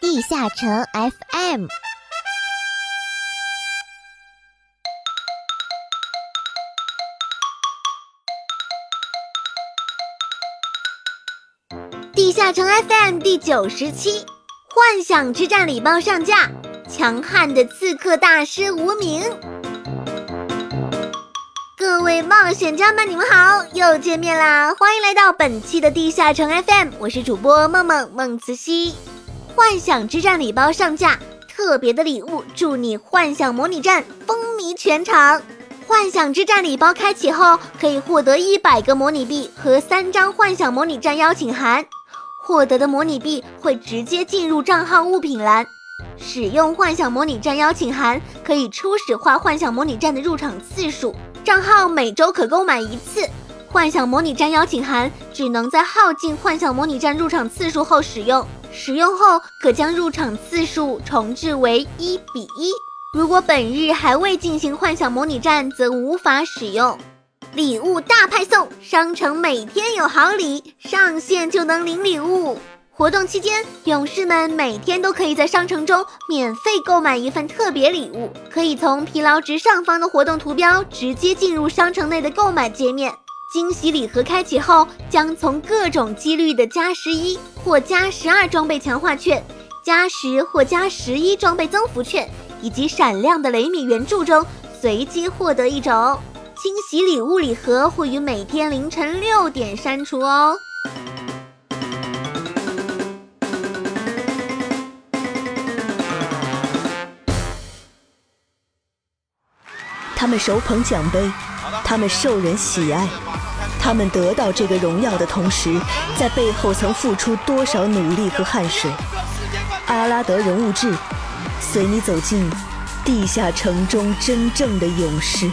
地下城 FM。地下城 FM 第九十期，幻想之战礼包上架，强悍的刺客大师无名。各位冒险家们，你们好，又见面啦！欢迎来到本期的地下城 FM，我是主播梦梦梦慈溪。幻想之战礼包上架，特别的礼物，祝你幻想模拟战风靡全场。幻想之战礼包开启后，可以获得一百个模拟币和三张幻想模拟战邀请函。获得的模拟币会直接进入账号物品栏。使用幻想模拟战邀请函可以初始化幻想模拟战的入场次数，账号每周可购买一次。幻想模拟战邀请函只能在耗尽幻想模拟战入场次数后使用，使用后可将入场次数重置为一比一。如果本日还未进行幻想模拟战，则无法使用。礼物大派送，商城每天有好礼，上线就能领礼物。活动期间，勇士们每天都可以在商城中免费购买一份特别礼物，可以从疲劳值上方的活动图标直接进入商城内的购买界面。惊喜礼盒开启后，将从各种几率的加十一或加十二装备强化券、加十或加十一装备增幅券以及闪亮的雷米圆柱中随机获得一种。惊喜礼物礼盒会于每天凌晨六点删除哦。他们手捧奖杯，他们受人喜爱，他们得到这个荣耀的同时，在背后曾付出多少努力和汗水？阿拉德人物志，随你走进地下城中真正的勇士。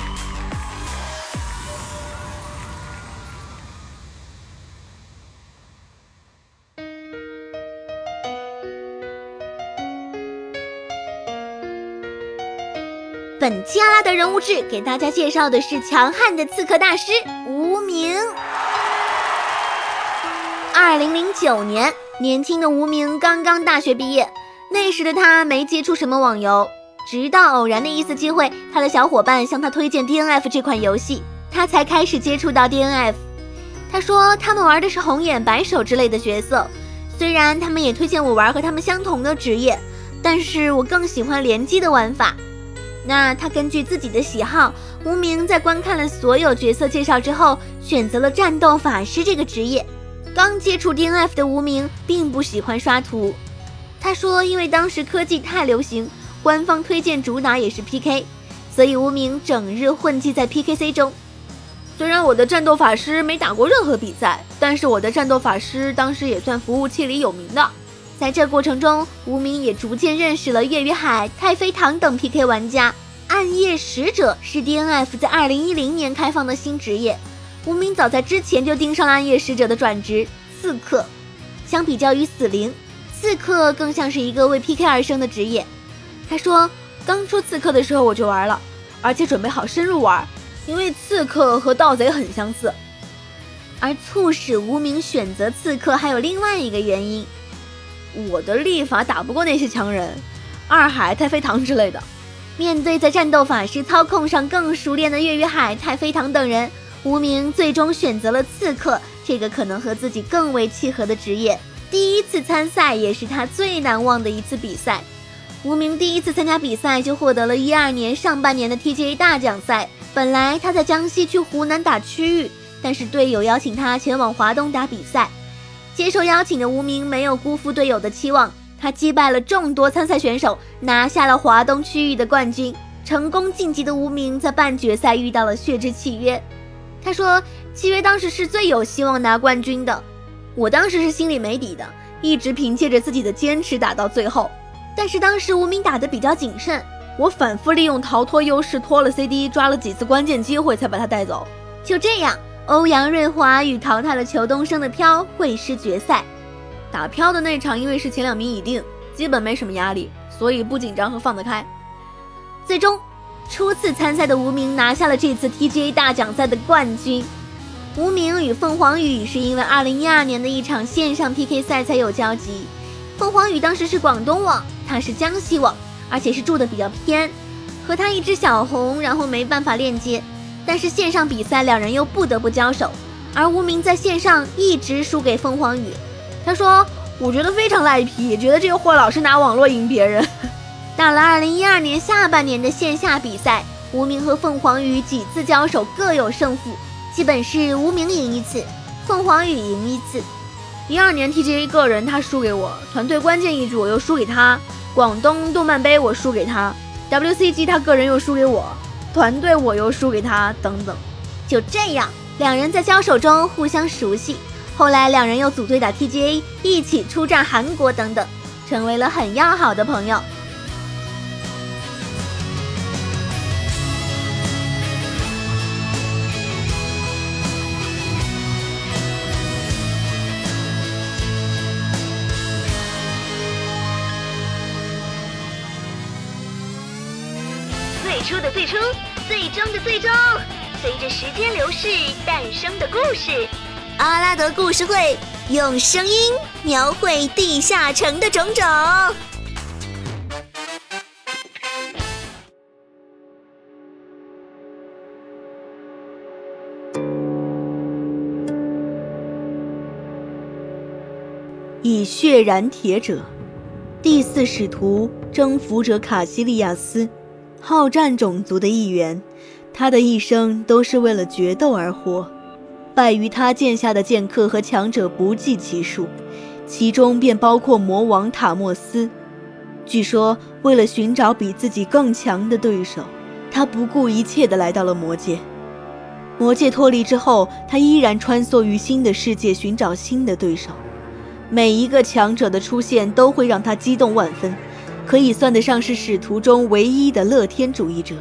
本期阿拉德人物志给大家介绍的是强悍的刺客大师无名。二零零九年，年轻的无名刚刚大学毕业，那时的他没接触什么网游，直到偶然的一次机会，他的小伙伴向他推荐 DNF 这款游戏，他才开始接触到 DNF。他说他们玩的是红眼、白手之类的角色，虽然他们也推荐我玩和他们相同的职业，但是我更喜欢联机的玩法。那他根据自己的喜好，无名在观看了所有角色介绍之后，选择了战斗法师这个职业。刚接触 DNF 的无名并不喜欢刷图，他说，因为当时科技太流行，官方推荐主打也是 PK，所以无名整日混迹在 PKC 中。虽然我的战斗法师没打过任何比赛，但是我的战斗法师当时也算服务器里有名的。在这过程中，无名也逐渐认识了月与海、太妃糖等 PK 玩家。暗夜使者是 DNF 在2010年开放的新职业，无名早在之前就盯上了暗夜使者的转职刺客。相比较于死灵，刺客更像是一个为 PK 而生的职业。他说，刚出刺客的时候我就玩了，而且准备好深入玩，因为刺客和盗贼很相似。而促使无名选择刺客还有另外一个原因。我的力法打不过那些强人，二海、太妃糖之类的。面对在战斗法师操控上更熟练的月与海、太妃糖等人，无名最终选择了刺客这个可能和自己更为契合的职业。第一次参赛也是他最难忘的一次比赛。无名第一次参加比赛就获得了一二年上半年的 TGA 大奖赛。本来他在江西去湖南打区域，但是队友邀请他前往华东打比赛。接受邀请的无名没有辜负队友的期望，他击败了众多参赛选手，拿下了华东区域的冠军。成功晋级的无名在半决赛遇到了血之契约。他说：“契约当时是最有希望拿冠军的，我当时是心里没底的，一直凭借着自己的坚持打到最后。但是当时无名打得比较谨慎，我反复利用逃脱优势拖了 CD，抓了几次关键机会才把他带走。就这样。”欧阳瑞华与淘汰了裘东升的飘会师决赛，打飘的那场因为是前两名已定，基本没什么压力，所以不紧张和放得开。最终，初次参赛的无名拿下了这次 TGA 大奖赛的冠军。无名与凤凰羽是因为2012年的一场线上 PK 赛才有交集，凤凰羽当时是广东网，他是江西网，而且是住的比较偏，和他一只小红，然后没办法链接。但是线上比赛两人又不得不交手，而无名在线上一直输给凤凰羽。他说：“我觉得非常赖皮，觉得这个货老是拿网络赢别人。”到了二零一二年下半年的线下比赛，无名和凤凰羽几次交手各有胜负，基本是无名赢一次，凤凰羽赢一次。一二年 TGA 个人他输给我，团队关键一局我又输给他，广东动漫杯我输给他，WCG 他个人又输给我，团队我又输给他，等等。就这样，两人在交手中互相熟悉，后来两人又组队打 TGA，一起出战韩国等等，成为了很要好的朋友。出的最初，最终的最终，随着时间流逝诞生的故事。阿拉德故事会用声音描绘地下城的种种。以血燃铁者，第四使徒征服者卡西利亚斯。好战种族的一员，他的一生都是为了决斗而活。败于他剑下的剑客和强者不计其数，其中便包括魔王塔莫斯。据说，为了寻找比自己更强的对手，他不顾一切地来到了魔界。魔界脱离之后，他依然穿梭于新的世界寻找新的对手。每一个强者的出现都会让他激动万分。可以算得上是使徒中唯一的乐天主义者。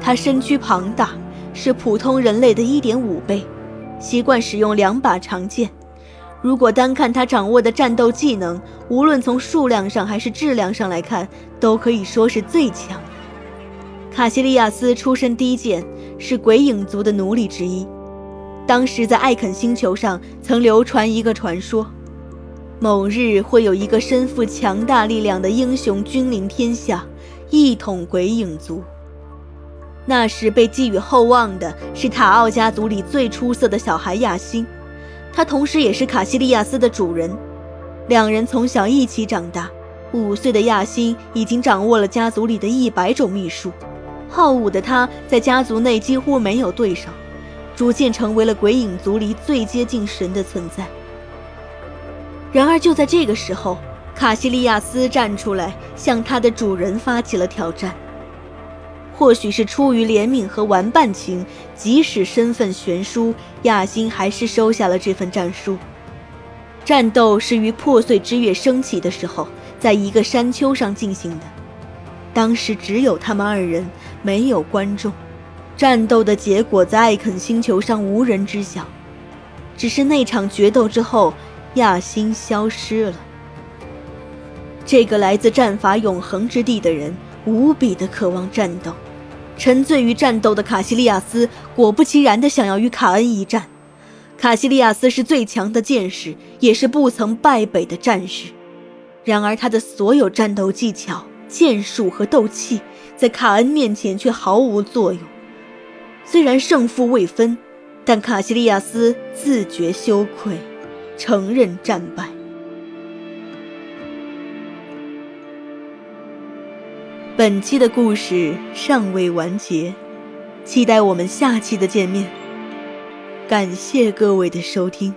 他身躯庞大，是普通人类的一点五倍，习惯使用两把长剑。如果单看他掌握的战斗技能，无论从数量上还是质量上来看，都可以说是最强。卡西利亚斯出身低贱，是鬼影族的奴隶之一。当时在艾肯星球上曾流传一个传说。某日会有一个身负强大力量的英雄君临天下，一统鬼影族。那时被寄予厚望的是塔奥家族里最出色的小孩亚星，他同时也是卡西利亚斯的主人。两人从小一起长大，五岁的亚星已经掌握了家族里的一百种秘术。好武的他在家族内几乎没有对手，逐渐成为了鬼影族里最接近神的存在。然而，就在这个时候，卡西利亚斯站出来，向他的主人发起了挑战。或许是出于怜悯和玩伴情，即使身份悬殊，亚星还是收下了这份战书。战斗是于破碎之月升起的时候，在一个山丘上进行的。当时只有他们二人，没有观众。战斗的结果在艾肯星球上无人知晓。只是那场决斗之后。亚星消失了。这个来自战法永恒之地的人，无比的渴望战斗，沉醉于战斗的卡西利亚斯，果不其然的想要与卡恩一战。卡西利亚斯是最强的剑士，也是不曾败北的战士。然而，他的所有战斗技巧、剑术和斗气，在卡恩面前却毫无作用。虽然胜负未分，但卡西利亚斯自觉羞愧。承认战败。本期的故事尚未完结，期待我们下期的见面。感谢各位的收听。